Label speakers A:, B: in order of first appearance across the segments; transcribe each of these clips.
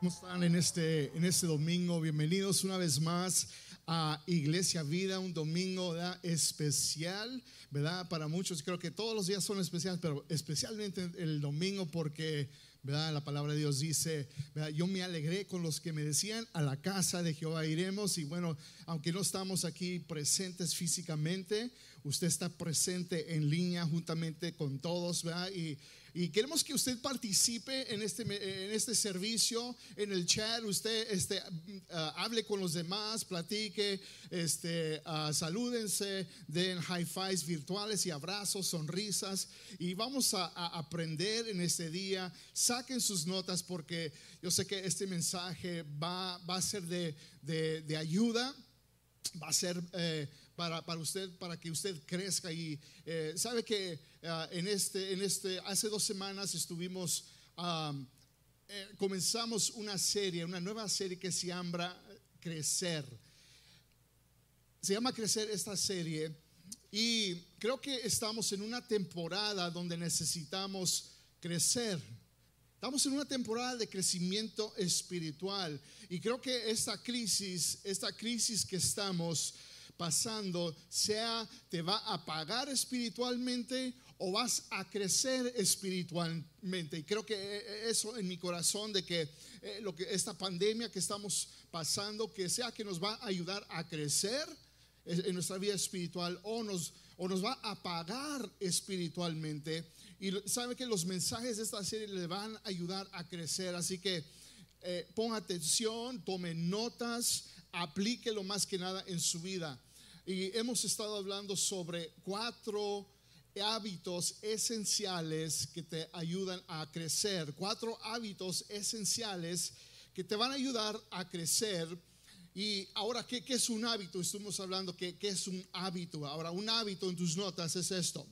A: ¿Cómo están en este, en este domingo? Bienvenidos una vez más a Iglesia Vida, un domingo especial, ¿verdad? Para muchos, creo que todos los días son especiales, pero especialmente el domingo porque, ¿verdad? La palabra de Dios dice, ¿verdad? Yo me alegré con los que me decían, a la casa de Jehová iremos y bueno, aunque no estamos aquí presentes físicamente, usted está presente en línea juntamente con todos, ¿verdad? Y queremos que usted participe en este, en este servicio, en el chat, usted este, ah, hable con los demás, platique, este, uh, salúdense, den high fives virtuales y abrazos, sonrisas. Y vamos a, aprender en este día. Saquen sus notas porque yo sé que este mensaje va, va a ser de, de, de ayuda, va a ser... Eh, para, para, usted, para que usted crezca. Y eh, sabe que ah, en, este, en este, hace dos semanas estuvimos, eh, comenzamos una serie, una nueva serie que se llama Crecer. Se llama Crecer esta serie. Y creo que estamos en una temporada donde necesitamos crecer. Estamos en una temporada de crecimiento espiritual y creo que esta crisis, esta crisis que estamos pasando, sea te va a pagar espiritualmente o vas a crecer espiritualmente. Y creo que eh, eh, eso en mi corazón de que eh, lo que esta pandemia que estamos pasando, que sea que nos va a ayudar a crecer en nuestra vida espiritual o nos, o nos va a pagar espiritualmente. Y sabe que los mensajes de esta serie le van a ayudar a crecer. Así que ponga atención, tome notas, aplíquelo más que nada en su vida. Y hemos estado hablando sobre cuatro hábitos esenciales que te ayudan a crecer. Cuatro hábitos esenciales que te van a ayudar a crecer. Y ahora, ¿qué, es un hábito? Estuvimos hablando que qué es un hábito. Ahora, un hábito en tus notas es esto.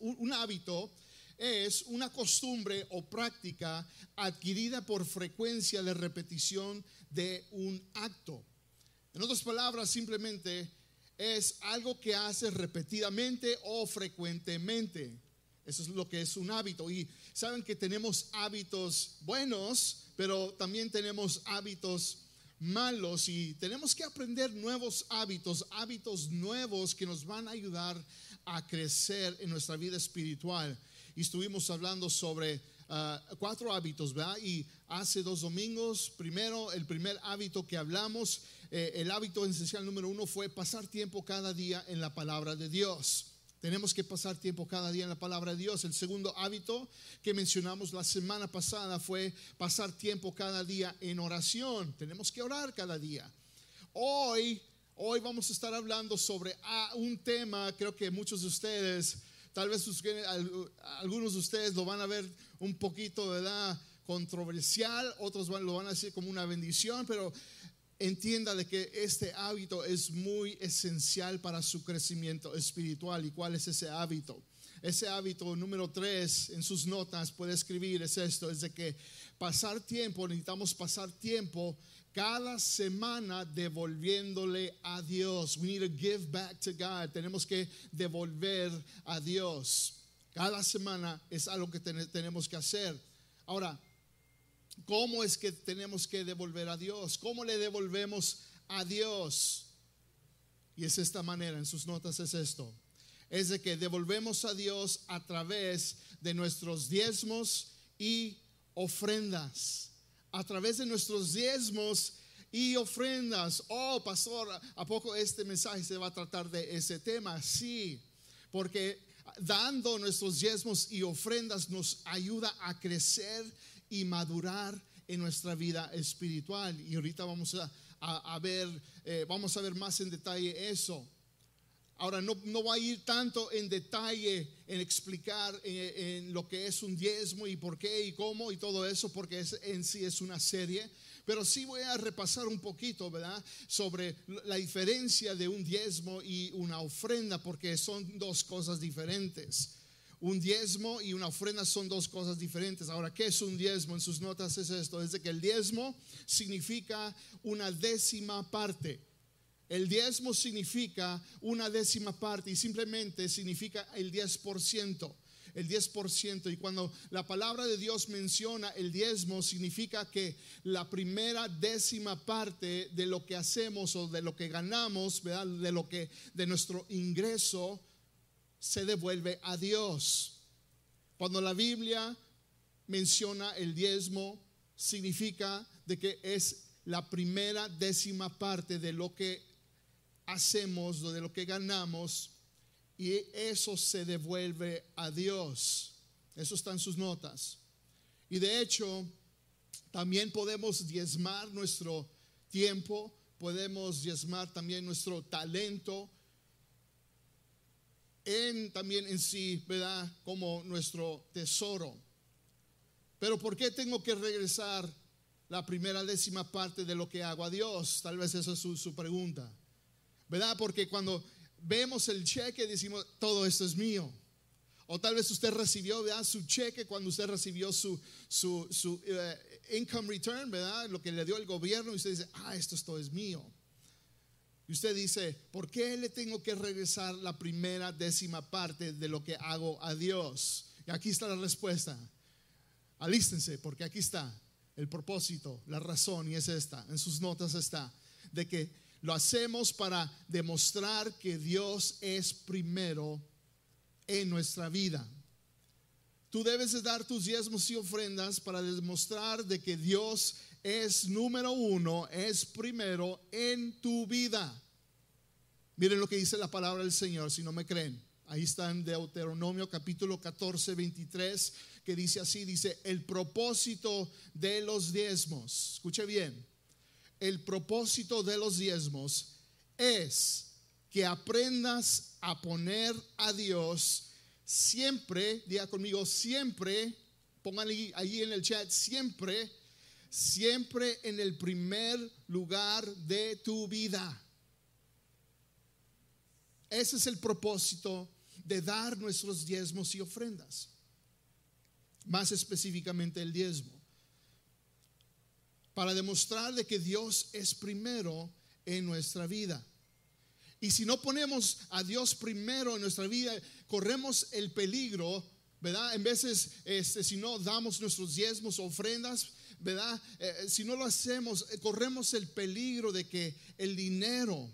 A: un hábito es una costumbre o práctica adquirida por frecuencia de repetición de un acto. En otras palabras, simplemente es algo que haces repetidamente o frecuentemente. Eso es lo que es un hábito. Y saben que tenemos hábitos buenos, pero también tenemos hábitos malos y tenemos que aprender nuevos hábitos, hábitos nuevos que nos van a ayudar a crecer en nuestra vida espiritual. Y estuvimos hablando sobre ah, cuatro hábitos, ¿verdad? Y hace dos domingos, primero, el primer hábito que hablamos eh, el hábito esencial número uno fue pasar tiempo cada día en la palabra de Dios. Tenemos que pasar tiempo cada día en la palabra de Dios. El segundo hábito que mencionamos la semana pasada fue pasar tiempo cada día en oración. Tenemos que orar cada día. Hoy, hoy vamos a estar hablando sobre ah, un tema, creo que muchos de ustedes, tal vez algunos de ustedes lo van a ver un poquito, ¿verdad? Controversial, otros lo van a decir como una bendición, pero entienda de que este hábito es muy esencial para su crecimiento espiritual. ¿Y cuál es ese hábito? Ese hábito número tres en sus notas puede escribir es esto, es de que pasar tiempo, necesitamos pasar tiempo cada semana devolviéndole a Dios. We need to give back to God. Tenemos que devolver a Dios. Cada semana es algo que tenemos que hacer. Ahora, ¿Cómo es que tenemos que devolver a Dios? ¿Cómo le devolvemos a Dios? Y es esta manera, en sus notas es esto. Es de que devolvemos a Dios a través de nuestros diezmos y ofrendas. A través de nuestros diezmos y ofrendas. Oh, pastor, ¿a poco este mensaje se va a tratar de ese tema? Sí, porque dando nuestros diezmos y ofrendas nos ayuda a crecer y madurar en nuestra vida espiritual. Y ahorita vamos a, ver, eh, vamos a ver más en detalle eso. Ahora, no, no voy a ir tanto en detalle en explicar eh, en, lo que es un diezmo y por qué y cómo y todo eso, porque en sí es una serie. Pero sí voy a repasar un poquito, ¿verdad? Sobre la diferencia de un diezmo y una ofrenda, porque son dos cosas diferentes. Un diezmo y una ofrenda son dos cosas diferentes. Ahora, ¿qué es un diezmo? En sus notas es esto, es de que el diezmo significa una décima parte. El diezmo significa una décima parte y simplemente significa el 10%. el 10%. Y cuando la palabra de Dios menciona el diezmo, significa que la primera décima parte de lo que hacemos o de lo que ganamos, de lo que de nuestro ingreso se devuelve a Dios. Cuando la Biblia menciona el diezmo, significa de que es la primera décima parte de lo que hacemos, de lo que ganamos, y eso se devuelve a Dios. Eso está en sus notas. Y de hecho, también podemos diezmar nuestro tiempo, podemos diezmar también nuestro talento, en también en sí, ¿verdad? Como nuestro tesoro. Pero ¿por qué tengo que regresar la primera décima parte de lo que hago a Dios? Tal vez esa es su, pregunta. ¿Verdad? Porque cuando vemos el cheque decimos, todo esto es mío. O tal vez usted recibió ¿verdad? su cheque cuando usted recibió su, su, eh, income return, ¿verdad? Lo que le dio el gobierno y usted dice, ah, esto, esto es mío. Y usted dice, ¿por qué le tengo que regresar la primera décima parte de lo que hago a Dios? Y aquí está la respuesta. Alístense, porque aquí está el propósito, la razón, y es esta, en sus notas está, de que lo hacemos para demostrar que Dios es primero en nuestra vida. Tú debes de dar tus diezmos y ofrendas para demostrar de que Dios es número uno, es primero en tu vida. Miren lo que dice la palabra del Señor, si no me creen. Ahí está en Deuteronomio capítulo 14, 23, que dice así, dice, el propósito de los diezmos, escuche bien, el propósito de los diezmos es que aprendas a poner a Dios siempre, diga conmigo, siempre, pongan ahí en el chat, siempre siempre en el primer lugar de tu vida. Ese es el propósito de dar nuestros diezmos y ofrendas. Más específicamente el diezmo. Para demostrar de que Dios es primero en nuestra vida. Y si no ponemos a Dios primero en nuestra vida, corremos el peligro, ¿verdad? En veces, este, si no damos nuestros diezmos ofrendas, ¿verdad? Eh, si no lo hacemos, eh, corremos el peligro de que el dinero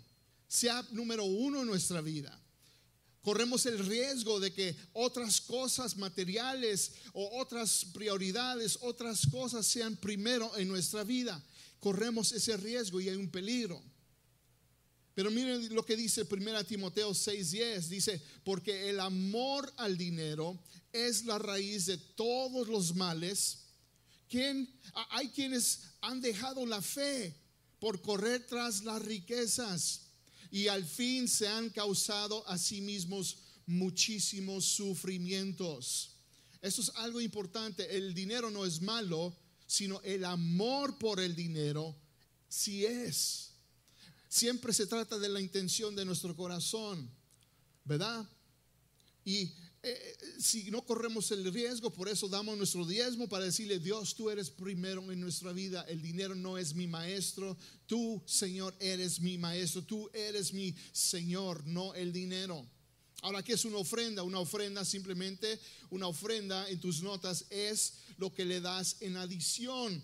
A: sea número uno en nuestra vida. Corremos el riesgo de que otras cosas materiales o otras prioridades, otras cosas sean primero en nuestra vida. Corremos ese riesgo y hay un peligro. Pero miren lo que dice 1 Timoteo 6:10. Dice, porque el amor al dinero es la raíz de todos los males hay quienes han dejado la fe por correr tras las riquezas y al fin se han causado a sí mismos muchísimos sufrimientos. Eso es algo importante. El dinero no es malo, sino el amor por el dinero sí es. Siempre se trata de la intención de nuestro corazón, ¿verdad? Y eh, si no corremos el riesgo, por eso damos nuestro diezmo para decirle, Dios, tú eres primero en nuestra vida, el dinero no es mi maestro, tú, Señor, eres mi maestro, tú eres mi Señor, no el dinero. Ahora, ¿qué es una ofrenda? Una ofrenda simplemente, una ofrenda en tus notas es lo que le das en adición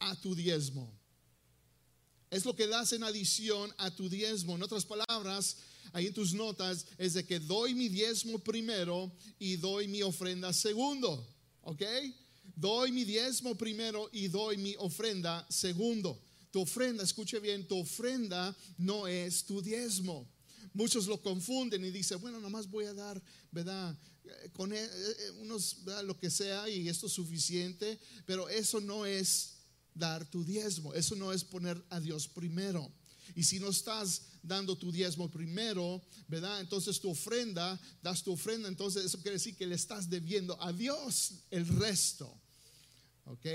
A: a tu diezmo. Es lo que das en adición a tu diezmo. En otras palabras, ahí en tus notas es de que doy mi diezmo primero y doy mi ofrenda segundo. ¿Ok? Doy mi diezmo primero y doy mi ofrenda segundo. Tu ofrenda, escuche bien, tu ofrenda no es tu diezmo. Muchos lo confunden y dicen, bueno, nomás voy a dar, ¿verdad? Eh, con eh, eh, unos, lo que sea y esto es suficiente, pero eso no es dar tu diezmo, eso no es poner a Dios primero. Y si no estás dando tu diezmo primero, ¿verdad? Entonces tu ofrenda, das tu ofrenda, entonces eso quiere decir que le estás debiendo a Dios el resto. ¿Ok?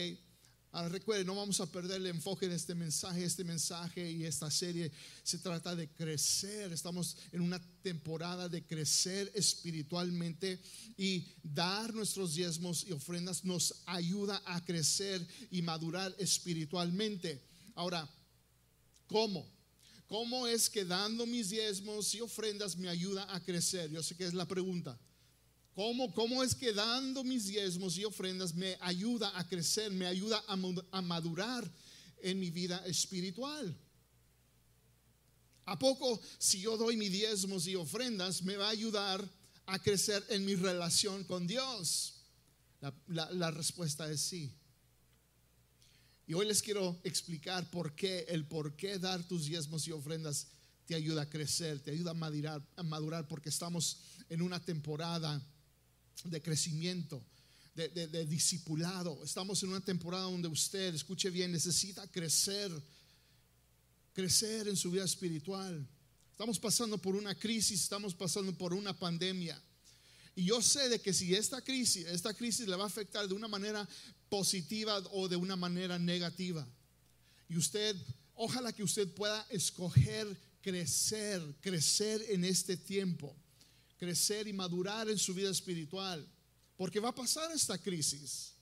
A: Ahora recuerden, no vamos a perder el enfoque de este mensaje. Este mensaje y esta serie se trata de crecer. Estamos en una temporada de crecer espiritualmente y dar nuestros diezmos y ofrendas nos ayuda a crecer y madurar espiritualmente. Ahora, ¿cómo? ¿Cómo es que dando mis diezmos y ofrendas me ayuda a crecer? Yo sé que es la pregunta. ¿Cómo, ¿Cómo es que dando mis diezmos y ofrendas me ayuda a crecer, me ayuda a madurar en mi vida espiritual? ¿A poco si yo doy mis diezmos y ofrendas me va a ayudar a crecer en mi relación con Dios? La, respuesta es sí. Y hoy les quiero explicar por qué, el por qué dar tus diezmos y ofrendas te ayuda a crecer, te ayuda a madurar, a madurar porque estamos en una temporada de crecimiento, de, de discipulado. Estamos en una temporada donde usted, escuche bien, necesita crecer crecer en su vida espiritual. Estamos pasando por una crisis, estamos pasando por una pandemia. Y yo sé de que si esta crisis, esta crisis le va a afectar de una manera positiva o de una manera negativa. Y usted, ojalá que usted pueda escoger crecer, crecer en este tiempo, crecer y madurar en su vida espiritual, porque va a pasar esta crisis.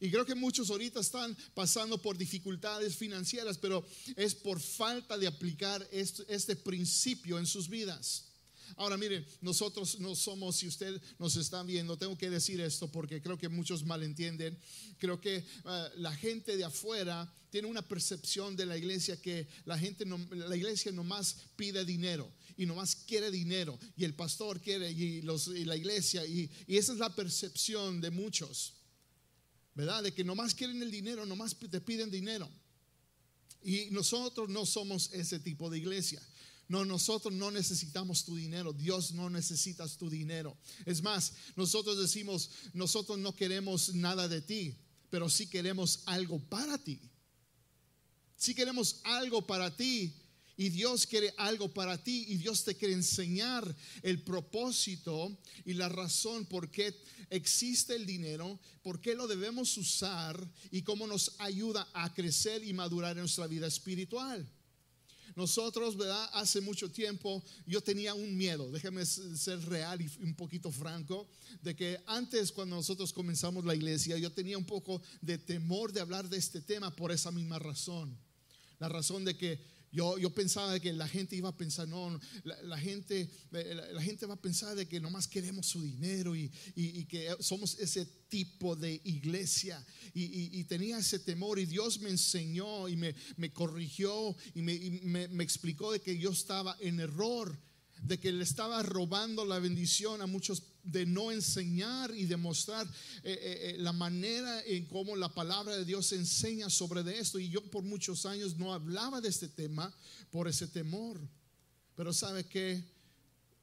A: Y creo que muchos ahorita están pasando por dificultades financieras, pero es por falta de aplicar este, principio en sus vidas. Ahora miren, nosotros no somos, si usted nos está viendo, tengo que decir esto porque creo que muchos malentienden. Creo que eh, la gente de afuera tiene una percepción de la iglesia que la gente, no, la iglesia nomás pide dinero y nomás quiere dinero y el pastor quiere y, los, y la iglesia y, y esa es la percepción de muchos. ¿verdad? De que nomás quieren el dinero, nomás te piden dinero. Y nosotros no somos ese tipo de iglesia. No, nosotros no necesitamos tu dinero. Dios no necesita tu dinero. Es más, nosotros decimos, nosotros no queremos nada de ti, pero sí queremos algo para ti. Sí queremos algo para ti y Dios quiere algo para ti y Dios te quiere enseñar el propósito y la razón por qué existe el dinero, por qué lo debemos usar y cómo nos ayuda a crecer y madurar en nuestra vida espiritual. Nosotros, ¿verdad? Hace mucho tiempo yo tenía un miedo, déjame ser real y un poquito franco, de que antes cuando nosotros comenzamos la iglesia, yo tenía un poco de temor de hablar de este tema por esa misma razón. La razón de que yo, yo pensaba que la gente iba a pensar, no, la, gente, la, gente va a pensar de que nomás queremos su dinero y, que somos ese tipo de iglesia. Y, tenía ese temor y Dios me enseñó y me, corrigió y, me, me explicó de que yo estaba en error de que le estaba robando la bendición a muchos de no enseñar y demostrar eh, eh, eh, la manera en cómo la palabra de Dios enseña sobre de esto. Y yo por muchos años no hablaba de este tema por ese temor. Pero sabe que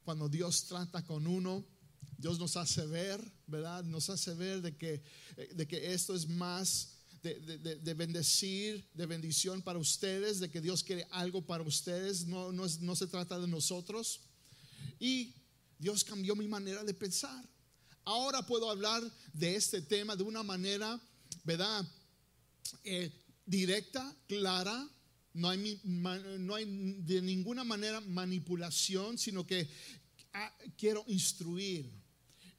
A: cuando Dios trata con uno, Dios nos hace ver, ¿verdad? Nos hace ver de que, de que esto es más de, de, bendecir, de bendición para ustedes, de que Dios quiere algo para ustedes, no, no, no se trata de nosotros. Y Dios cambió mi manera de pensar. Ahora puedo hablar de este tema de una manera, ¿verdad? Eh, directa, clara. No hay, no hay de ninguna manera manipulación, sino que ah, quiero instruir.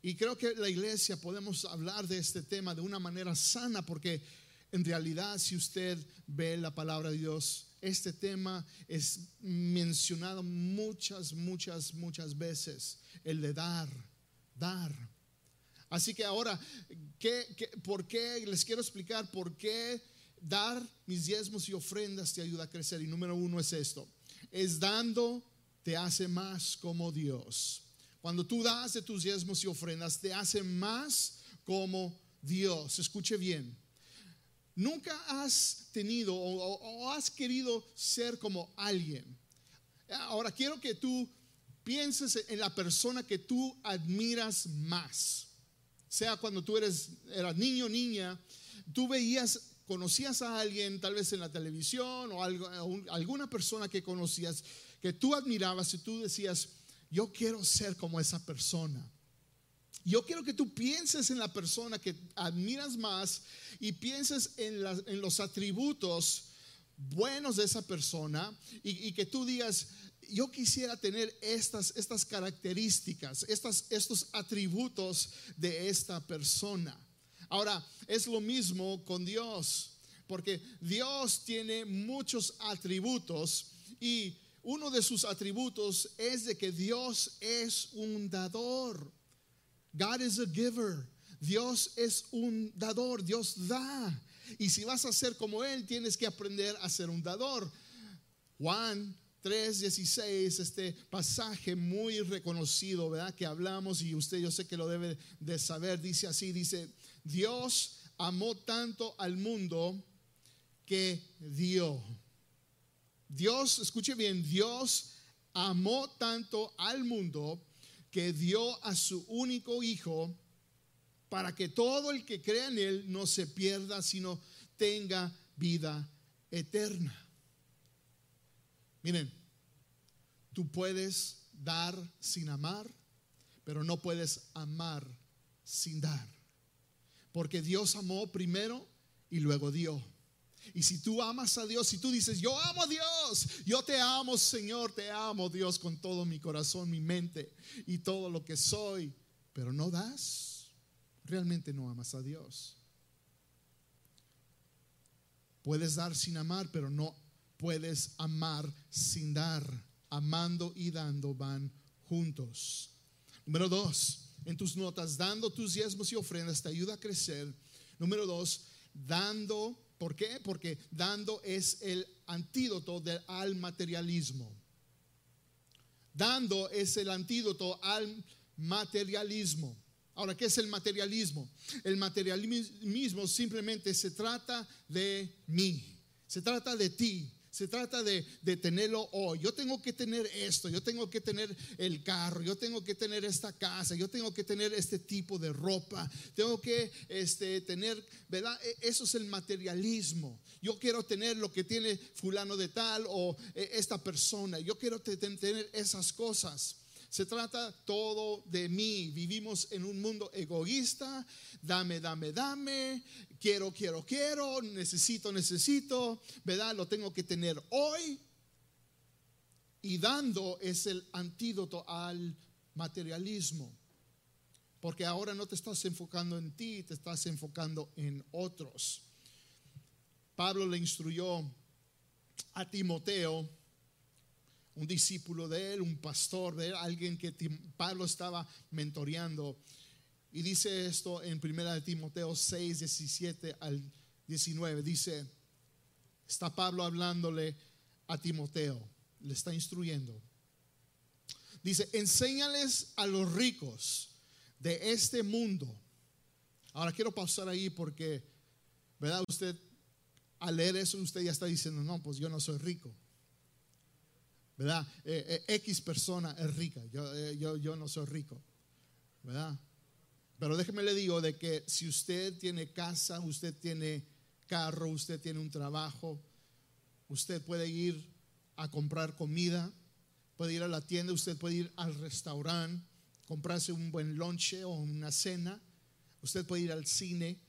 A: Y creo que la iglesia podemos hablar de este tema de una manera sana, porque en realidad si usted ve la palabra de Dios, este tema es mencionado muchas, muchas, muchas veces, el de dar, dar. Así que ahora, ¿qué, por qué? Les quiero explicar por qué dar mis diezmos y ofrendas te ayuda a crecer. Y número uno es esto, es dando te hace más como Dios. Cuando tú das de tus diezmos y ofrendas, te hace más como Dios. Escuche bien. Nunca has tenido o, has querido ser como alguien. Ahora quiero que tú pienses en la persona que tú admiras más. Sea cuando tú eres eras niño niña, tú veías, conocías a alguien tal vez en la televisión o algo, alguna persona que conocías que tú admirabas y tú decías, yo quiero ser como esa persona. Yo quiero que tú pienses en la persona que admiras más y pienses en, los atributos buenos de esa persona y, que tú digas, yo quisiera tener estas, estas características, estos atributos de esta persona. Ahora, es lo mismo con Dios, porque Dios tiene muchos atributos y uno de sus atributos es de que Dios es un dador. God is a giver. Dios es un dador, Dios da. Y si vas a ser como Él, tienes que aprender a ser un dador. Juan 3:16, este pasaje muy reconocido, ¿verdad? Que hablamos y usted yo sé que lo debe de saber, dice así, dice, Dios amó tanto al mundo que dio. Dios, escuche bien, Dios amó tanto al mundo que dio a su único hijo para que todo el que crea en él no se pierda, sino tenga vida eterna. Miren, tú puedes dar sin amar, pero no puedes amar sin dar. Porque Dios amó primero y luego dio. Y si tú amas a Dios, si tú dices, yo amo a Dios, yo te amo Señor, te amo Dios con todo mi corazón, mi mente y todo lo que soy, pero no das, realmente no amas a Dios. Puedes dar sin amar, pero no puedes amar sin dar. Amando y dando van juntos. Número dos, en tus notas, dando tus diezmos y ofrendas te ayuda a crecer. Número dos, dando ¿Por qué? Porque dando es el antídoto al materialismo. Dando es el antídoto al materialismo. Ahora, ¿qué es el materialismo? El materialismo simplemente se trata de mí, se trata de ti, se trata de, tenerlo hoy. Yo tengo que tener esto, yo tengo que tener el carro, yo tengo que tener esta casa, yo tengo que tener este tipo de ropa, tengo que este, tener, ¿verdad? E, eso es el materialismo. Yo quiero tener lo que tiene fulano de tal o e, esta persona. Yo quiero tener esas cosas. Se trata todo de mí. Vivimos en un mundo egoísta. Dame, dame, dame. Quiero, quiero, quiero. Necesito, necesito. ¿Verdad? Lo tengo que tener hoy. Y dando es el antídoto al materialismo. Porque ahora no te estás enfocando en ti, te estás enfocando en otros. Pablo le instruyó a Timoteo un discípulo de él, un pastor de él, alguien que Pablo estaba mentoreando. Y dice esto en 1 de Timoteo 6, 17 al 19. Dice, está Pablo hablándole a Timoteo, le está instruyendo. Dice, enséñales a los ricos de este mundo. Ahora quiero pausar ahí porque, ¿verdad? Usted, al leer eso, usted ya está diciendo, no, pues yo no soy rico. ¿Verdad? Eh, eh, X persona es rica, eh, yo, yo, no soy rico, ¿verdad? Pero déjeme le digo de que si usted tiene casa, usted tiene carro, usted tiene un trabajo, usted puede ir a comprar comida, puede ir a la tienda, usted puede ir al restaurante, comprarse un buen lonche o una cena, usted puede ir al cine,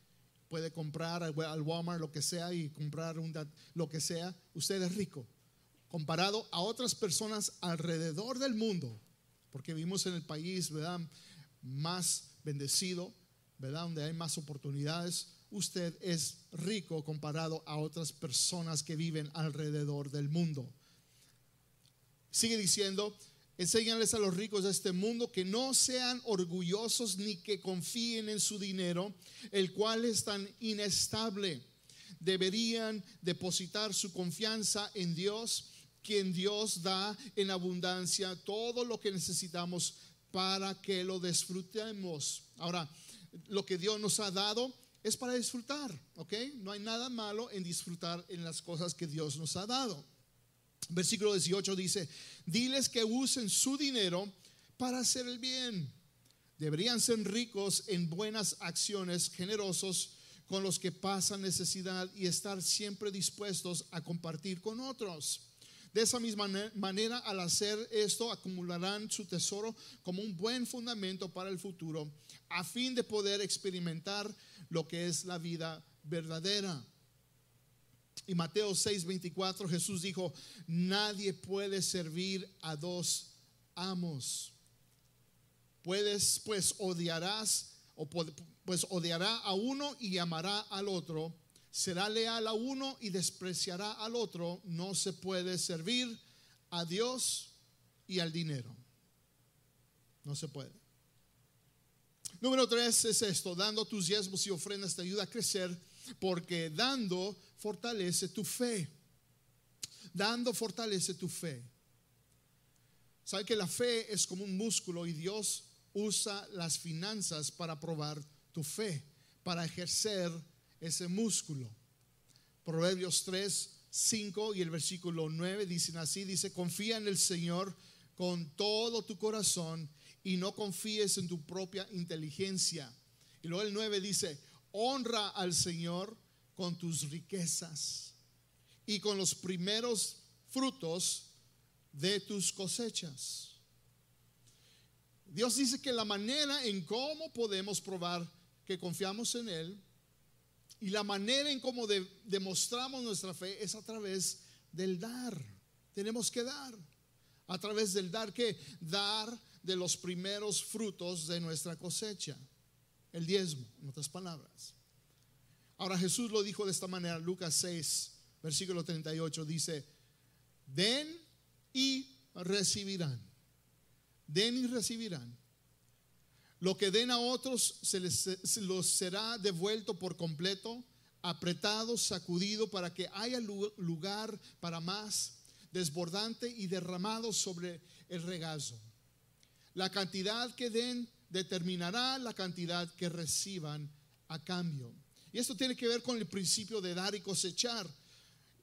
A: puede comprar al Walmart lo que sea y comprar un, lo que sea, usted es rico comparado a otras personas alrededor del mundo, porque vivimos en el país, ¿verdad? Más bendecido, ¿verdad? Donde hay más oportunidades. Usted es rico comparado a otras personas que viven alrededor del mundo. Sigue diciendo, enséñales a los ricos de este mundo que no sean orgullosos ni que confíen en su dinero, el cual es tan inestable. Deberían depositar su confianza en Dios quien Dios da en abundancia todo lo que necesitamos para que lo disfrutemos. Ahora, lo que Dios nos ha dado es para disfrutar, ¿ok? No hay nada malo en disfrutar en las cosas que Dios nos ha dado. Versículo 18 dice, diles que usen su dinero para hacer el bien. Deberían ser ricos en buenas acciones, generosos con los que pasan necesidad y estar siempre dispuestos a compartir con otros. De esa misma manera, al hacer esto, acumularán su tesoro como un buen fundamento para el futuro, a fin de poder experimentar lo que es la vida verdadera. Y Mateo 6:24 Jesús dijo, nadie puede servir a dos amos. Puedes, pues odiarás, o pues odiará a uno y amará al otro será leal a uno y despreciará al otro, no se puede servir a Dios y al dinero. No se puede. Número tres es esto, dando tus diezmos y ofrendas te ayuda a crecer porque dando fortalece tu fe. Dando fortalece tu fe. Sabe que la fe es como un músculo y Dios usa las finanzas para probar tu fe, para ejercer ese músculo. Proverbios 3, 5 y el versículo 9 dicen así, dice, confía en el Señor con todo tu corazón y no confíes en tu propia inteligencia. Y luego el 9 dice, honra al Señor con tus riquezas y con los primeros frutos de tus cosechas. Dios dice que la manera en cómo podemos probar que confiamos en Él y la manera en cómo demostramos nuestra fe es a través del dar. Tenemos que dar. A través del dar, que dar de los primeros frutos de nuestra cosecha. El diezmo, en otras palabras. Ahora Jesús lo dijo de esta manera, Lucas 6, versículo 38, dice, den y recibirán. Den y recibirán. Lo que den a otros se les los será devuelto por completo, apretado, sacudido, para que haya lugar para más, desbordante y derramado sobre el regazo. La cantidad que den determinará la cantidad que reciban a cambio. Y esto tiene que ver con el principio de dar y cosechar.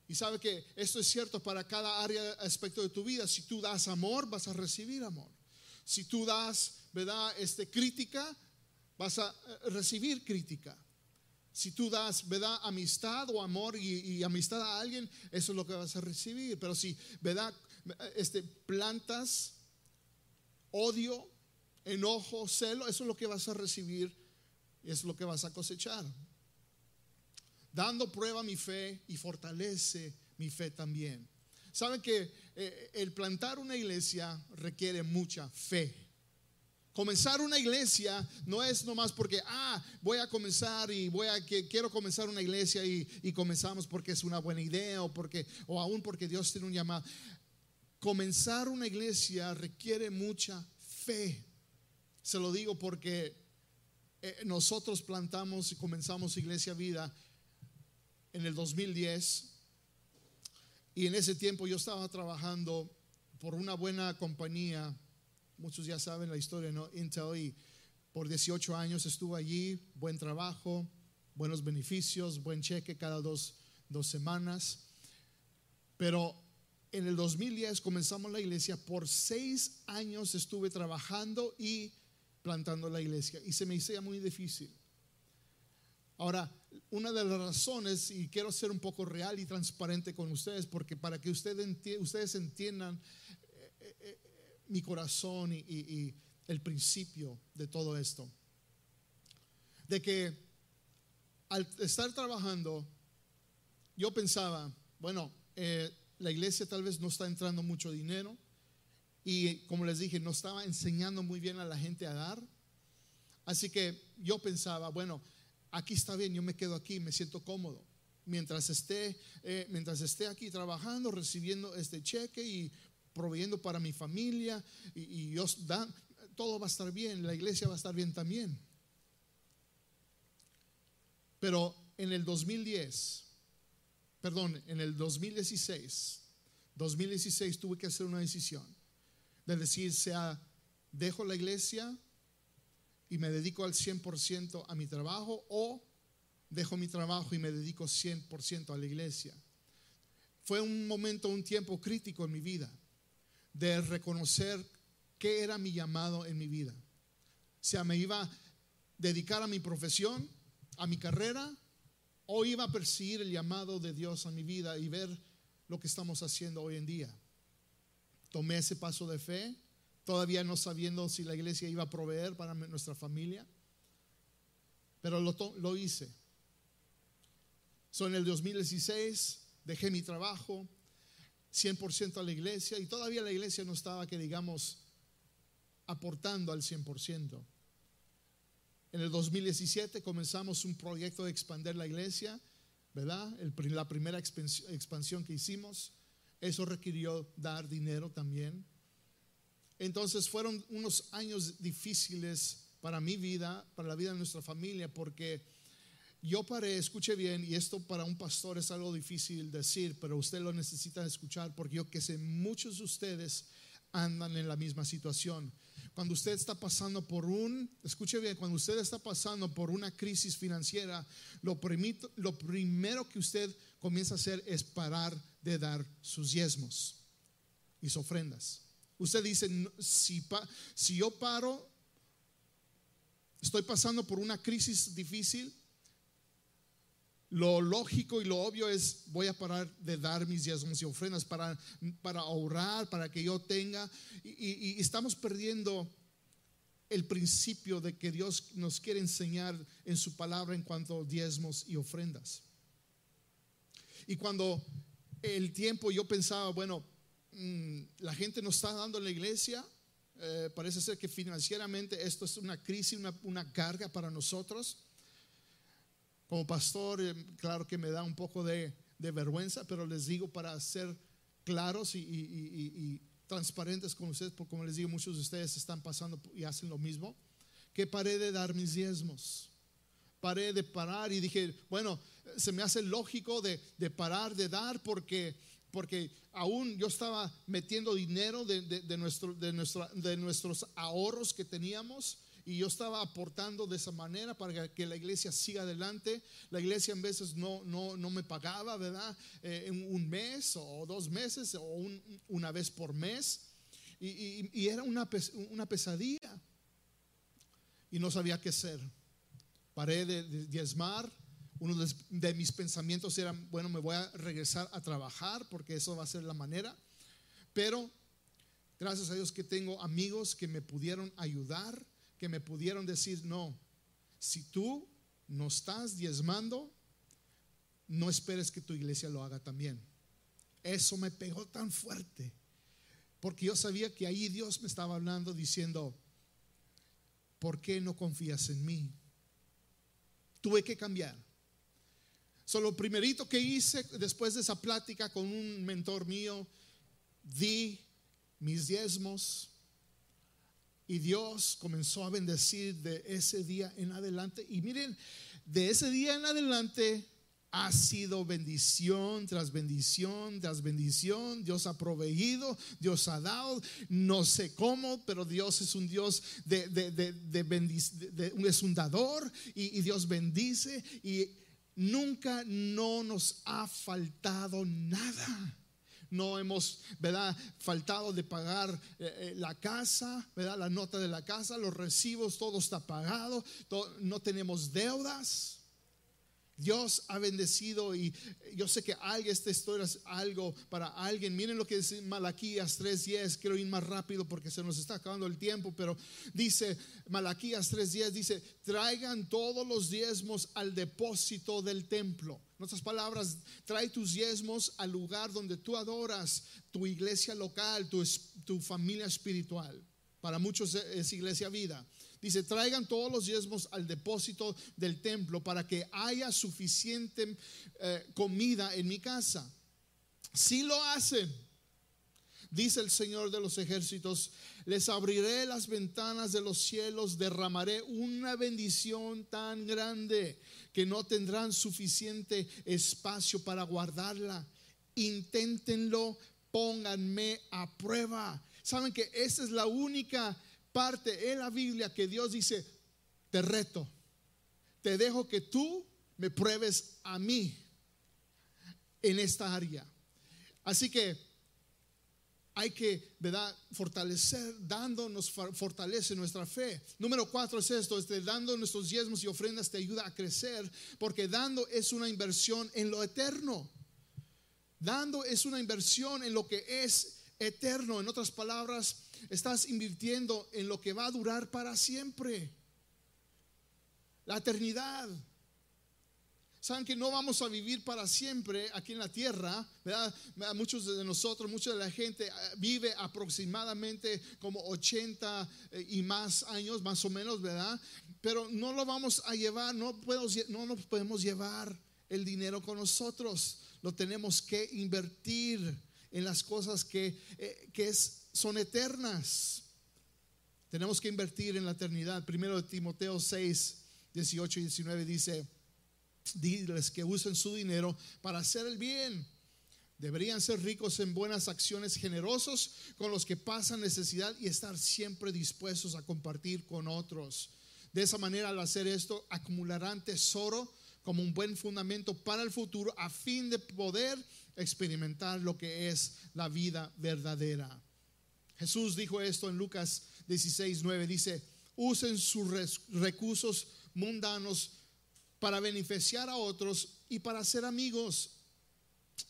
A: Y sabe que esto es cierto para cada área, aspecto de tu vida. Si tú das amor, vas a recibir amor. Si tú das ¿verdad? Este, crítica, vas a eh, recibir crítica. Si tú das, ¿verdad? Amistad o amor y, amistad a alguien, eso es lo que vas a recibir. Pero si, ¿verdad? Este, plantas odio, enojo, celo, eso es lo que vas a recibir y es lo que vas a cosechar. Dando prueba mi fe y fortalece mi fe también. Saben que eh, el plantar una iglesia requiere mucha fe. Comenzar una iglesia no es nomás porque, ah, voy a comenzar y voy a, que quiero comenzar una iglesia y, y comenzamos porque es una buena idea o porque, o aún porque Dios tiene un llamado. Comenzar una iglesia requiere mucha fe. Se lo digo porque eh, nosotros plantamos y comenzamos Iglesia Vida en el 2010 y en ese tiempo yo estaba trabajando por una buena compañía Muchos ya saben la historia, ¿no? Intel y por 18 años estuvo allí, buen trabajo, buenos beneficios, buen cheque cada dos, dos semanas. Pero en el 2010 comenzamos la iglesia, por seis años estuve trabajando y plantando la iglesia y se me hacía muy difícil. Ahora, una de las razones, y quiero ser un poco real y transparente con ustedes, porque para que ustedes, ustedes entiendan mi corazón y, el principio de todo esto. De que al estar trabajando, yo pensaba, bueno, eh, la iglesia tal vez no está entrando mucho dinero y como les dije, no estaba enseñando muy bien a la gente a dar. Así que yo pensaba, bueno, aquí está bien, yo me quedo aquí, me siento cómodo. Mientras esté, eh, mientras esté aquí trabajando, recibiendo este cheque y proveyendo para mi familia y, Dios da, todo va a estar bien, la iglesia va a estar bien también. Pero en el 2010, perdón, en el 2016, 2016 tuve que hacer una decisión de decir, sea, dejo la iglesia y me dedico al 100% a mi trabajo o dejo mi trabajo y me dedico 100% a la iglesia. Fue un momento, un tiempo crítico en mi vida de reconocer qué era mi llamado en mi vida. O sea, me iba a dedicar a mi profesión, a mi carrera, o iba a perseguir el llamado de Dios a mi vida y ver lo que estamos haciendo hoy en día. Tomé ese paso de fe, todavía no sabiendo si la iglesia iba a proveer para nuestra familia, pero lo, lo hice. So, en el 2016 dejé mi trabajo, 100% a la iglesia y todavía la iglesia no estaba, que digamos, aportando al 100%. En el 2017 comenzamos un proyecto de expandir la iglesia, ¿verdad? la primera expansión que hicimos, eso requirió dar dinero también. Entonces fueron unos años difíciles para mi vida, para la vida de nuestra familia, porque yo paré, escuche bien, y esto para un pastor es algo difícil decir, pero usted lo necesita escuchar, porque yo que sé, muchos de ustedes andan en la misma situación. Cuando usted está pasando por un, escuche bien, cuando usted está pasando por una crisis financiera, lo, lo primero que usted comienza a hacer es parar de dar sus diezmos y sus ofrendas. Usted dice, si yo paro, estoy pasando por una crisis difícil, lo lógico y lo obvio es voy a parar de dar mis diezmos y ofrendas para, para ahorrar, para que yo tenga. Y, estamos perdiendo el principio de que Dios nos quiere enseñar en su palabra en cuanto a diezmos y ofrendas. Y cuando el tiempo yo pensaba, bueno, mm, la gente nos está dando en la iglesia, eh, parece ser que financieramente esto es una crisis, una, una carga para nosotros. Como pastor, eh, claro que me da un poco de, vergüenza, pero les digo para ser claros y, transparentes con ustedes, porque como les digo, muchos de ustedes están pasando y hacen lo mismo, que paré de dar mis diezmos. Paré de parar y dije, bueno, se me hace lógico de, parar de dar porque, porque aún yo estaba metiendo dinero de, de, nuestro, de, nuestra, de nuestros ahorros que teníamos y yo estaba aportando de esa manera para que la iglesia siga adelante. La iglesia en veces no, no, no me pagaba, ¿verdad? Eh, en un mes o dos meses o una vez por mes. Y, era una, una, pesadilla. Y no sabía qué hacer. Paré de, diezmar. Uno de mis pensamientos era, bueno, me voy a regresar a trabajar porque eso va a ser la manera. Pero gracias a Dios que tengo amigos que me pudieron ayudar que me pudieron decir, no, si tú no estás diezmando, no esperes que tu iglesia lo haga también. Eso me pegó tan fuerte, porque yo sabía que ahí Dios me estaba hablando diciendo, ¿por qué no confías en mí? Tuve que cambiar. Solo lo primerito que hice después de esa plática con un mentor mío, di mis diezmos, y Dios comenzó a bendecir de ese día en adelante. Y miren, de ese día en adelante ha sido bendición tras bendición tras bendición. Dios ha proveído, Dios ha dado, no sé cómo, pero Dios es un Dios de, de, de, es un dador y, y Dios bendice y nunca no nos ha faltado nada no hemos, ¿verdad? Faltado de pagar eh, eh, la casa, ¿verdad? La nota de la casa, los recibos, todo está pagado, no tenemos deudas. Dios ha bendecido y yo sé que alguien, esta historia es algo para alguien. Miren lo que dice Malaquías 3.10. Quiero ir más rápido porque se nos está acabando el tiempo, pero dice Malaquías 3.10, dice, traigan todos los diezmos al depósito del templo. En otras palabras, trae tus diezmos al lugar donde tú adoras, tu iglesia local, tu familia espiritual. Para muchos es iglesia vida. Dice, traigan todos los diezmos al depósito del templo para que haya suficiente eh, comida en mi casa. Si lo hacen, dice el Señor de los ejércitos, les abriré las ventanas de los cielos, derramaré una bendición tan grande que no tendrán suficiente espacio para guardarla. Inténtenlo, pónganme a prueba. Saben que esa es la única parte en la Biblia que Dios dice, te reto, te dejo que tú me pruebes a mí en esta área. Así que hay que, ¿verdad? Fortalecer, dándonos, fortalece nuestra fe. Número cuatro es esto, este, dando nuestros diezmos y ofrendas te ayuda a crecer, porque dando es una inversión en lo eterno. Dando es una inversión en lo que es eterno. En otras palabras, estás invirtiendo en lo que va a durar para siempre. La eternidad. Saben que no vamos a vivir para siempre aquí en la tierra, ¿verdad? Muchos de nosotros, mucha de la gente eh, vive aproximadamente como 80 eh, y más años, más o menos, ¿verdad? Pero no lo vamos a llevar, no, podemos, no nos podemos llevar el dinero con nosotros, lo tenemos que invertir en las cosas que, eh, que es, son eternas. Tenemos que invertir en la eternidad. Primero de Timoteo 6, 18 y 19 dice, diles que usen su dinero para hacer el bien. Deberían ser ricos en buenas acciones, generosos con los que pasan necesidad y estar siempre dispuestos a compartir con otros. De esa manera, al hacer esto, acumularán tesoro como un buen fundamento para el futuro a fin de poder experimentar lo que es la vida verdadera. Jesús dijo esto en Lucas 16, 9. Dice, usen sus recursos mundanos para beneficiar a otros y para ser amigos.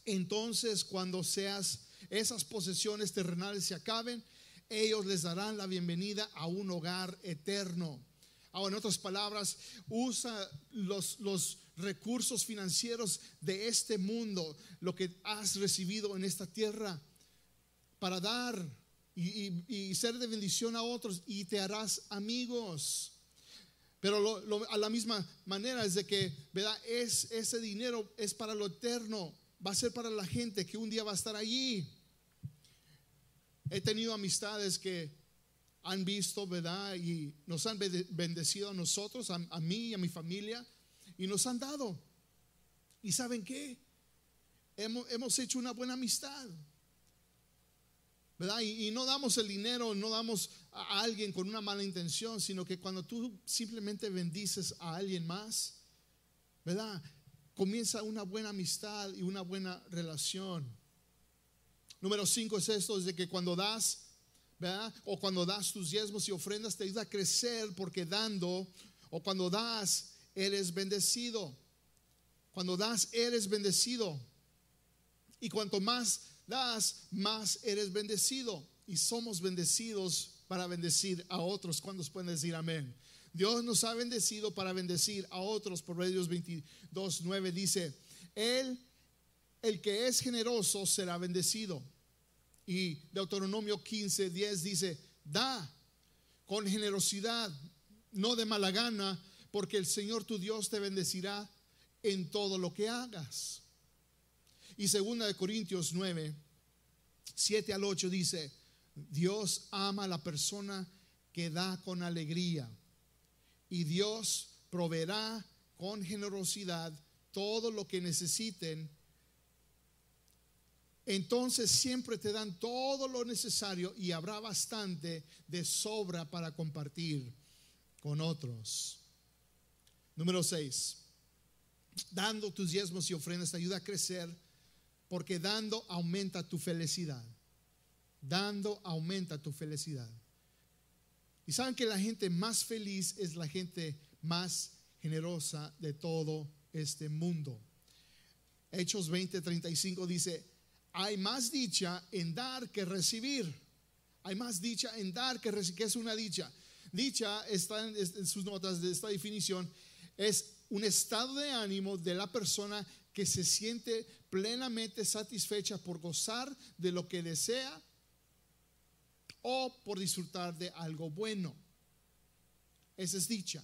A: Entonces, cuando seas esas posesiones terrenales se acaben, ellos les darán la bienvenida a un hogar eterno. Ahora, en otras palabras, usa los, los recursos financieros de este mundo, lo que has recibido en esta tierra, para dar y, ser de bendición a otros y te harás amigos. Pero a la misma manera es de que, ¿verdad? Es, ese dinero es para lo eterno, va a ser para la gente que un día va a estar allí. He tenido amistades que han visto, ¿verdad? Y nos han bendecido a nosotros, a, a mí y a mi familia, y nos han dado. ¿Y saben qué? Hemos, hemos hecho una buena amistad. Y, no damos el dinero, no damos a alguien con una mala intención, sino que cuando tú simplemente bendices a alguien más, ¿verdad? Comienza una buena amistad y una buena relación. Número cinco es esto, es de que cuando das, ¿verdad? O cuando das tus diezmos y ofrendas te ayuda a crecer porque dando, o cuando das, eres bendecido. Cuando das, eres bendecido. Y cuanto más das, más eres bendecido. Y somos bendecidos para bendecir a otros. ¿Cuántos pueden decir amén? Dios nos ha bendecido para bendecir a otros. Proverbios 22, 9 dice, Él, el que es generoso, será bendecido. Y Deuteronomio 15, 10 dice, da con generosidad, no de mala gana, porque el Señor tu Dios te bendecirá en todo lo que hagas. Y segunda de Corintios 9, 7 al 8 dice, Dios ama a la persona que da con alegría y Dios proveerá con generosidad todo lo que necesiten. Entonces siempre te dan todo lo necesario y habrá bastante de sobra para compartir con otros. Número 6. Dando tus diezmos y ofrendas te ayuda a crecer porque dando aumenta tu felicidad. Dando aumenta tu felicidad. Y saben que la gente más feliz es la gente más generosa de todo este mundo. Hechos 20:35 dice, hay más dicha en dar que recibir. Hay más dicha en dar que recibir. ¿Qué es una dicha? Dicha está en, en sus notas de esta definición. Es un estado de ánimo de la persona que se siente plenamente satisfecha por gozar de lo que desea o por disfrutar de algo bueno. Esa es dicha.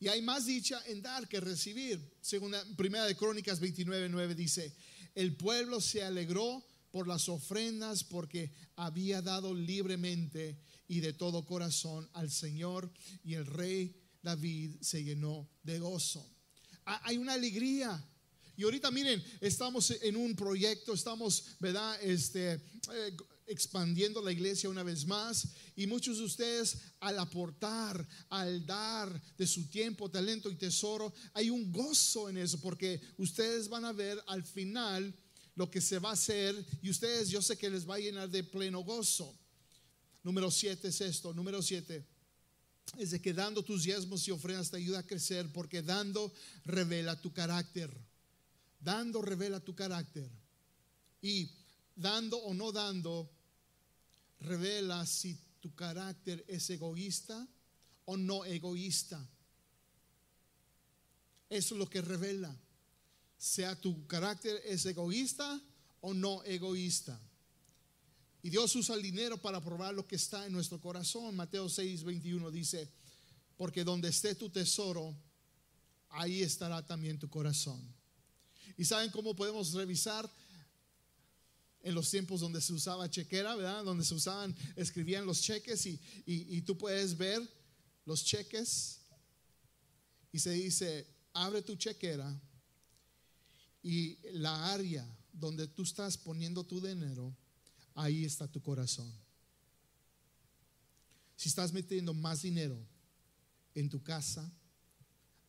A: Y hay más dicha en dar que recibir. Según Primera de Crónicas 29:9 dice, "El pueblo se alegró por las ofrendas porque había dado libremente y de todo corazón al Señor y el rey David se llenó de gozo." Hay una alegría y ahorita miren, estamos en un proyecto, estamos, ¿verdad? Este, eh, expandiendo la iglesia una vez más. Y muchos de ustedes al aportar, al dar de su tiempo, talento y tesoro, hay un gozo en eso, porque ustedes van a ver al final lo que se va a hacer y ustedes yo sé que les va a llenar de pleno gozo. Número siete es esto, número siete es de que dando tus diezmos y ofrendas te ayuda a crecer porque dando revela tu carácter. Dando revela tu carácter. Y dando o no dando revela si tu carácter es egoísta o no egoísta. Eso es lo que revela. Sea tu carácter es egoísta o no egoísta. Y Dios usa el dinero para probar lo que está en nuestro corazón. Mateo 6, 21 dice, porque donde esté tu tesoro, ahí estará también tu corazón. ¿Y saben cómo podemos revisar en los tiempos donde se usaba chequera, ¿verdad? Donde se usaban, escribían los cheques y, y, tú puedes ver los cheques y se dice, abre tu chequera y la área donde tú estás poniendo tu dinero, ahí está tu corazón. Si estás metiendo más dinero en tu casa,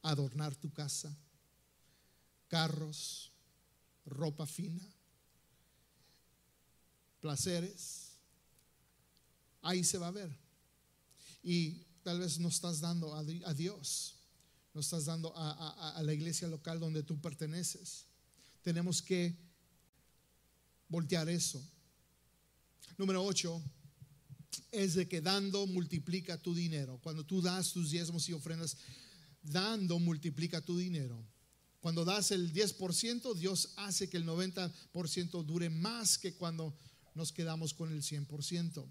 A: adornar tu casa, carros, ropa fina, placeres, ahí se va a ver. Y tal vez no estás dando a, Dios, no estás dando a, la iglesia local donde tú perteneces. Tenemos que voltear eso. Número 8 es de que dando multiplica tu dinero. Cuando tú das tus diezmos y ofrendas, dando multiplica tu dinero. Cuando das el 10%, Dios hace que el 90% dure más que cuando nos quedamos con el 100%.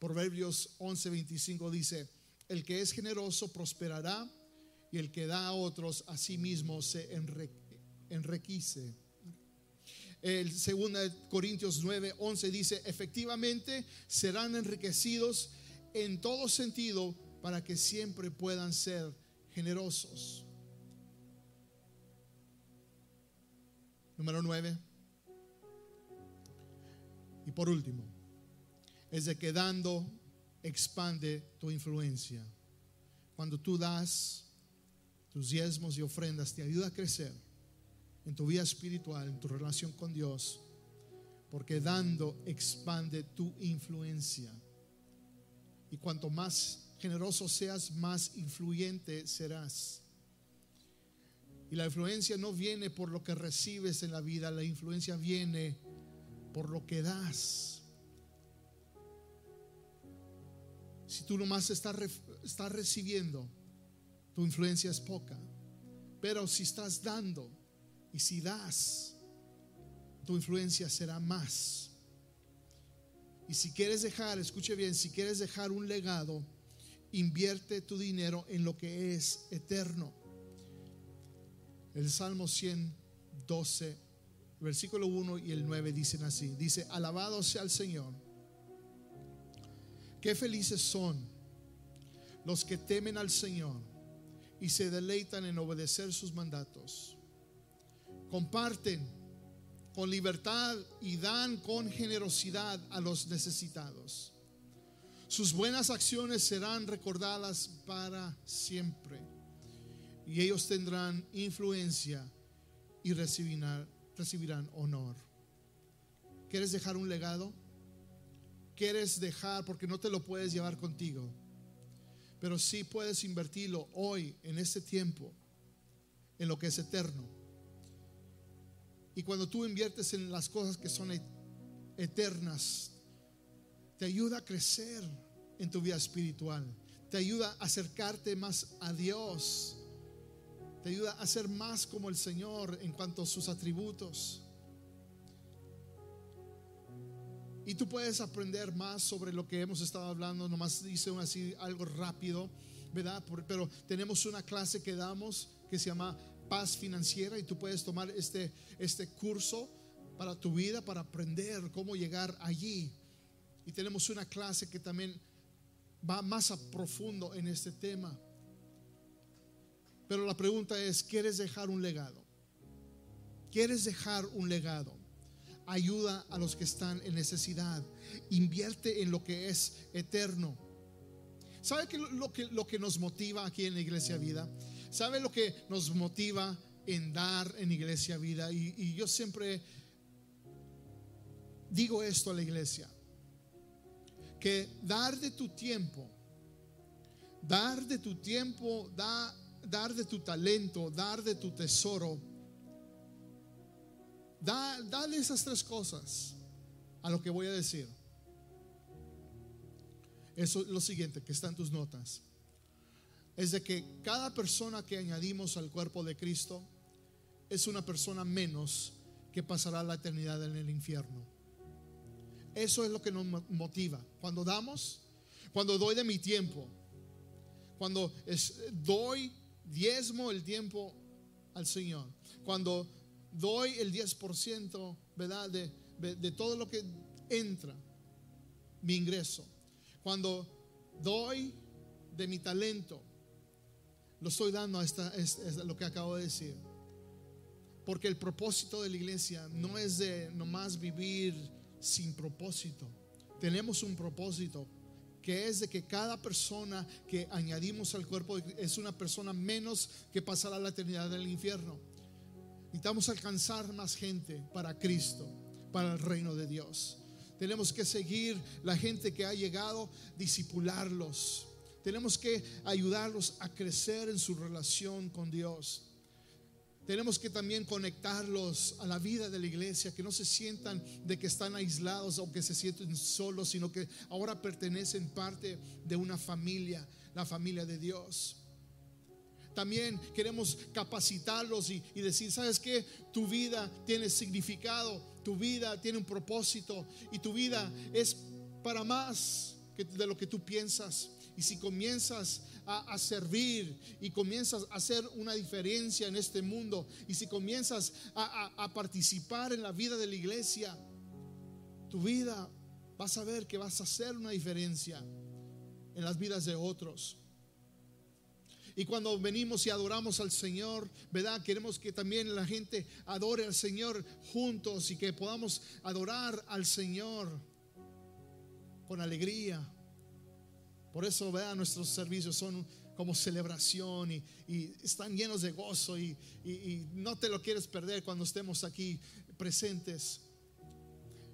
A: Proverbios 11:25 dice, el que es generoso prosperará y el que da a otros a sí mismo se enriquece. El 2 Corintios 9:11 dice, efectivamente serán enriquecidos en todo sentido para que siempre puedan ser generosos. Número 9. Y por último, es de que dando expande tu influencia. Cuando tú das tus diezmos y ofrendas, te ayuda a crecer en tu vida espiritual, en tu relación con Dios, porque dando expande tu influencia. Y cuanto más generoso seas, más influyente serás. Y la influencia no viene por lo que recibes en la vida, la influencia viene por lo que das. Si tú nomás estás, estás recibiendo, tu influencia es poca. Pero si estás dando y si das, tu influencia será más. Y si quieres dejar, escuche bien, si quieres dejar un legado, invierte tu dinero en lo que es eterno. El Salmo 112 versículo 1 y el 9 dicen así. Dice, alabado sea el Señor. Qué felices son los que temen al Señor y se deleitan en obedecer sus mandatos. Comparten con libertad y dan con generosidad a los necesitados. Sus buenas acciones serán recordadas para siempre y ellos tendrán influencia y recibirán recibirán honor. ¿Quieres dejar un legado? ¿Quieres dejar, porque no te lo puedes llevar contigo, pero sí puedes invertirlo hoy, en este tiempo, en lo que es eterno? Y cuando tú inviertes en las cosas que son eternas, te ayuda a crecer en tu vida espiritual, te ayuda a acercarte más a Dios te ayuda a ser más como el Señor en cuanto a sus atributos. Y tú puedes aprender más sobre lo que hemos estado hablando, nomás dice así algo rápido, ¿verdad? Pero tenemos una clase que damos que se llama Paz Financiera y tú puedes tomar este, este curso para tu vida, para aprender cómo llegar allí. Y tenemos una clase que también va más a profundo en este tema. Pero la pregunta es, ¿quieres dejar un legado? ¿Quieres dejar un legado? Ayuda a los que están en necesidad. Invierte en lo que es eterno. ¿Sabe lo, que, lo que nos motiva aquí en la Iglesia Vida? ¿Sabe lo que nos motiva en dar en Iglesia Vida? Y, y yo siempre digo esto a la iglesia, que dar de tu tiempo, dar de tu tiempo, da dar de tu talento, dar de tu tesoro. Da, dale esas tres cosas a lo que voy a decir. Eso es lo siguiente que está en tus notas. Es de que cada persona que añadimos al cuerpo de Cristo es una persona menos que pasará la eternidad en el infierno. Eso es lo que nos motiva. Cuando damos, cuando doy de mi tiempo, cuando doy diezmo el tiempo al Señor. Cuando doy el 10%, ¿verdad? De, de, todo lo que entra, mi ingreso. Cuando doy de mi talento, lo estoy dando a esta, es, es lo que acabo de decir. Porque el propósito de la iglesia no es de nomás vivir sin propósito. Tenemos un propósito que es de que cada persona que añadimos al cuerpo es una persona menos que pasará la eternidad del infierno. Necesitamos alcanzar más gente para Cristo, para el reino de Dios. Tenemos que seguir la gente que ha llegado, disipularlos. Tenemos que ayudarlos a crecer en su relación con Dios. Tenemos que también conectarlos a la vida de la iglesia, que no se sientan de que están aislados o que se sienten solos, sino que ahora pertenecen parte de una familia, la familia de Dios. También queremos capacitarlos y, decir, ¿sabes qué? Tu vida tiene significado, tu vida tiene un propósito y tu vida es para más que de lo que tú piensas. Y si comienzas a, servir y comienzas a hacer una diferencia en este mundo y si comienzas a, participar en la vida de la iglesia, tu vida vas a ver que vas a hacer una diferencia en las vidas de otros. Y cuando venimos y adoramos al Señor, ¿verdad? Queremos que también la gente adore al Señor juntos y que podamos adorar al Señor con alegría, por eso, vean, nuestros servicios son como celebración y, están llenos de gozo y, no te lo quieres perder cuando estemos aquí presentes.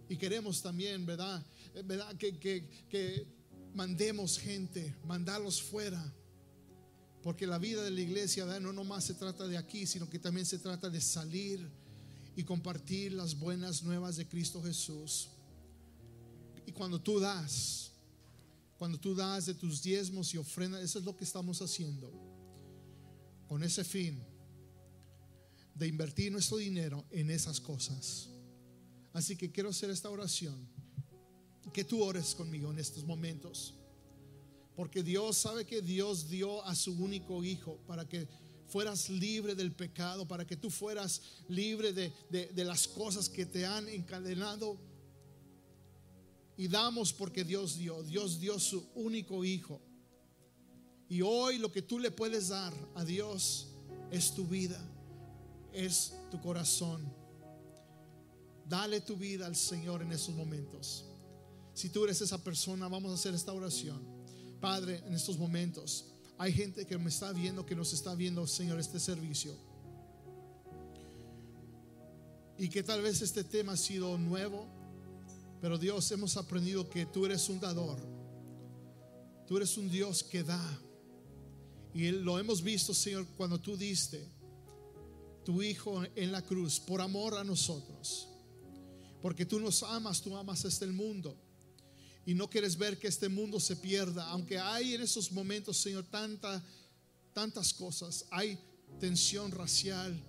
A: Y queremos también, ¿verdad? ¿verdad? Que, que mandemos gente, mandarlos fuera. Porque la vida de la iglesia ¿verdad? no nomás se trata de aquí, sino que también se trata de salir y compartir las buenas nuevas de Cristo Jesús. Y cuando tú das, cuando tú das de tus diezmos y ofrendas, eso es lo que estamos haciendo. Con ese fin de invertir nuestro dinero en esas cosas. Así que quiero hacer esta oración. Que tú ores conmigo en estos momentos. Porque Dios sabe que Dios dio a su único hijo para que fueras libre del pecado, para que tú fueras libre de, de las cosas que te han encadenado y damos porque Dios dio. Dios dio su único hijo. Y hoy lo que tú le puedes dar a Dios es tu vida, es tu corazón. Dale tu vida al Señor en estos momentos. Si tú eres esa persona, vamos a hacer esta oración. Padre, en estos momentos hay gente que me está viendo, que nos está viendo, Señor, este servicio. Y que tal vez este tema ha sido nuevo, pero Dios, hemos aprendido que tú eres un dador. Tú eres un Dios que da. Y lo hemos visto, Señor, cuando tú diste tu Hijo en la cruz por amor a nosotros. Porque tú nos amas, tú amas este mundo. Y no quieres ver que este mundo se pierda. Aunque hay en esos momentos, Señor, tanta, tantas cosas. Hay tensión racial,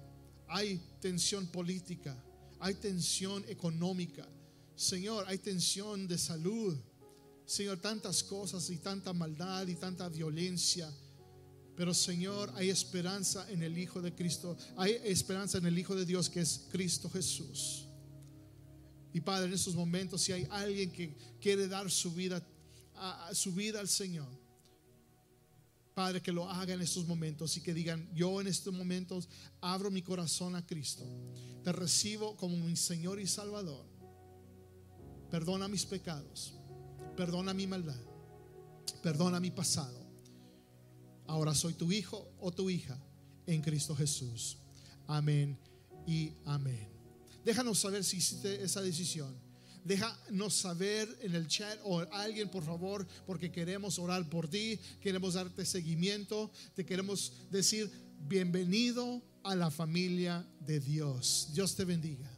A: hay tensión política, hay tensión económica Señor, hay tensión de salud. Señor, tantas cosas y tanta maldad y tanta violencia. Pero Señor, hay esperanza en el Hijo de Cristo. Hay esperanza en el Hijo de Dios que es Cristo Jesús. Y Padre, en estos momentos, si hay alguien que quiere dar su vida, su vida al Señor, Padre, que lo haga en estos momentos y que digan, yo en estos momentos abro mi corazón a Cristo. Te recibo como mi Señor y Salvador perdona mis pecados, perdona mi maldad, perdona mi pasado. Ahora soy tu hijo o tu hija en Cristo Jesús. Amén y amén. Déjanos saber si hiciste esa decisión. Déjanos saber en el chat o alguien, por favor, porque queremos orar por ti, queremos darte seguimiento, te queremos decir bienvenido a la familia de Dios. Dios te bendiga.